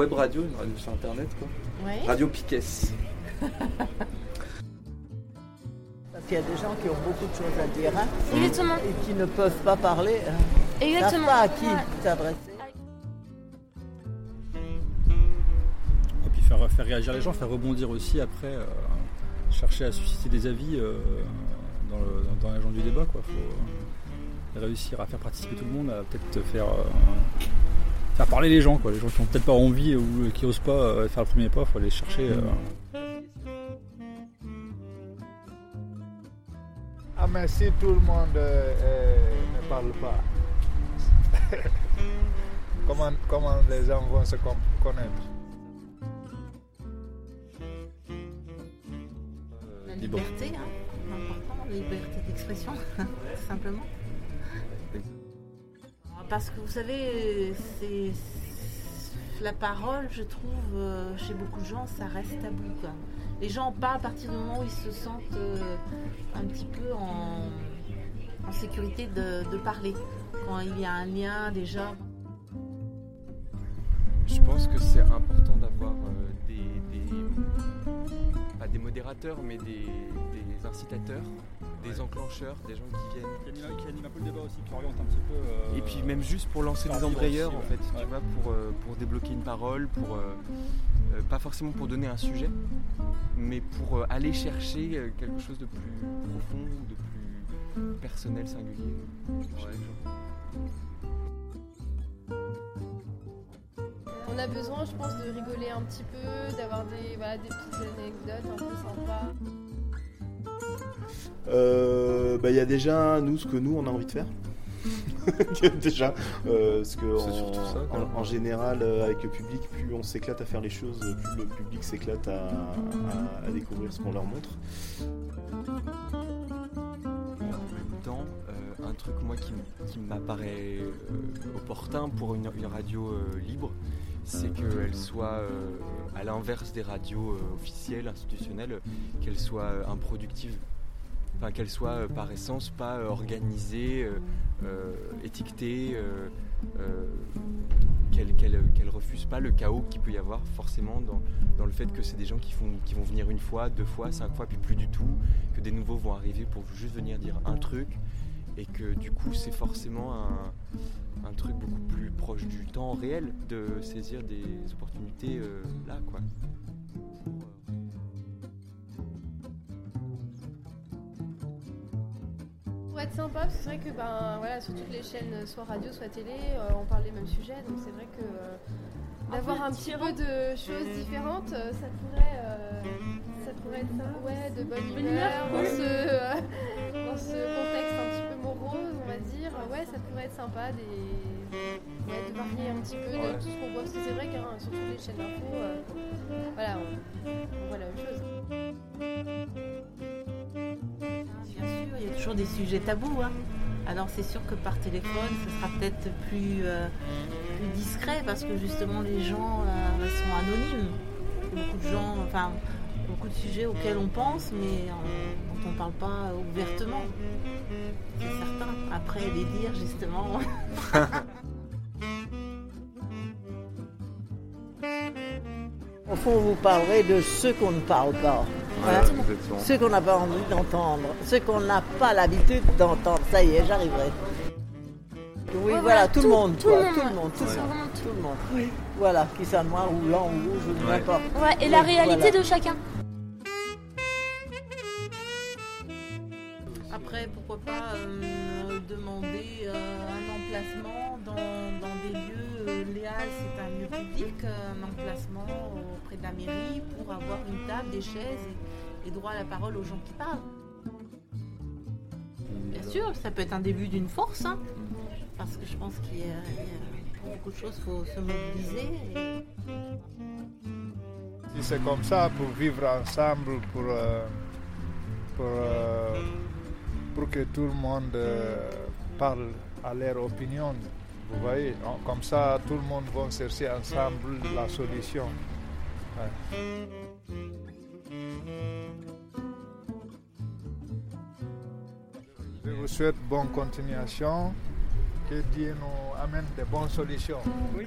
web radio, une radio sur internet quoi. Radio Piquet. Parce qu'il y a des gens qui ont beaucoup de choses à dire hein, Exactement. et qui ne peuvent pas parler. euh, Exactement. pas à qui Ouais. s'adresser. Et puis faire, faire réagir les gens, faire rebondir aussi après, euh, chercher à susciter des avis euh, dans, le, dans, dans les gens du débat. Quoi. Faut euh, réussir à faire participer tout le monde, à peut-être faire, euh, faire parler les gens. Quoi. Les gens qui ont peut-être pas envie ou qui osent pas euh, faire le premier pas, faut aller chercher. euh, Ah mais si tout le monde euh, euh, ne parle pas, comment, comment les gens vont se connaître? La liberté, hein, important, la liberté d'expression, tout simplement. Parce que vous savez, c'est la parole, je trouve, euh, chez beaucoup de gens, ça reste tabou. quoi. Les gens en parlent à partir du moment où ils se sentent euh, un petit peu en, sécurité de, parler. Quand il y a un lien déjà. Je pense que c'est important d'avoir euh, des, pas des modérateurs, mais des incitateurs, des enclencheurs, des gens qui viennent. qui, anime, qui anime un peu le débat aussi, qui oriente un petit peu. euh, Et puis même juste pour lancer des embrayeurs aussi, en fait, Ouais. tu vois, pour, euh, pour débloquer une parole, pour euh, pas forcément pour donner un sujet, mais pour aller chercher quelque chose de plus profond, de plus personnel, singulier. chez les gens. On a besoin, je pense, de rigoler un petit peu, d'avoir des, voilà, des petites anecdotes un peu sympas. Euh, bah, Il y a déjà, nous, ce que nous, on a envie de faire. déjà, euh, parce que C'est en, surtout ça, en- en général, euh, avec le public, plus on s'éclate à faire les choses, plus le public s'éclate à, à- à découvrir ce qu'on leur montre. En même temps, euh, un truc moi qui, m'apparaît euh, opportun pour une, une radio euh, libre, c'est qu'elle soit euh, à l'inverse des radios euh, officielles, institutionnelles, qu'elle soit euh, improductive. Qu'elle soit euh, par essence pas euh, organisée, euh, étiquetée, qu'elle qu'elle refuse pas le chaos qu'il peut y avoir forcément dans, le fait que c'est des gens qui, vont venir une fois, deux fois, cinq fois, puis plus du tout, que des nouveaux vont arriver pour juste venir dire un truc, et que du coup c'est forcément un, truc beaucoup plus proche du temps réel de saisir des opportunités là quoi. Être sympa, parce que c'est vrai que ben, voilà, sur toutes les chaînes, soit radio, soit télé, euh, on parle des mêmes sujets, donc c'est vrai que euh, d'avoir un petit peu de choses différentes, euh, ça pourrait, euh, ça pourrait être ça, ouais, de bonne humeur, dans, ce, euh, dans ce contexte un petit peu morose, on va dire, ouais, ça pourrait être sympa des, toujours des sujets tabous. hein. Alors c'est sûr que par téléphone, ce sera peut-être plus, euh, plus discret parce que justement les gens euh, sont anonymes. Beaucoup de gens, enfin beaucoup de sujets auxquels on pense, mais on- dont on ne parle pas ouvertement. C'est certain. Après les dire justement. Au fond, vous parlerez de ceux qu'on ne parle pas. Voilà. Ceux qu'on n'a pas envie d'entendre, ceux qu'on n'a pas l'habitude d'entendre. Ça y est, j'arriverai. Oui, Ouais, voilà, tout, le monde, tout quoi, le monde, tout le monde, tout, le monde. Oui. Voilà, qu'il soit noir ou blanc ou rouge ou Ouais. n'importe. Ouais, et la Oui, réalité voilà. de chacun. Après, pourquoi pas euh, demander euh, un emplacement dans, dans des lieux. Léa, c'est un lieu public, euh, un emplacement auprès de la mairie pour avoir une table, des chaises et, droit à la parole aux gens qui parlent. Bien sûr, ça peut être un début d'une force, hein, parce que je pense qu'il y a, beaucoup de choses, il faut se mobiliser. Si c'est comme ça, pour vivre ensemble, pour, euh, euh, pour que tout le monde parle à leur opinion, vous voyez, comme ça, tout le monde va chercher ensemble la solution. Je vous souhaite bonne continuation, que Dieu nous amène de bonnes solutions. Oui.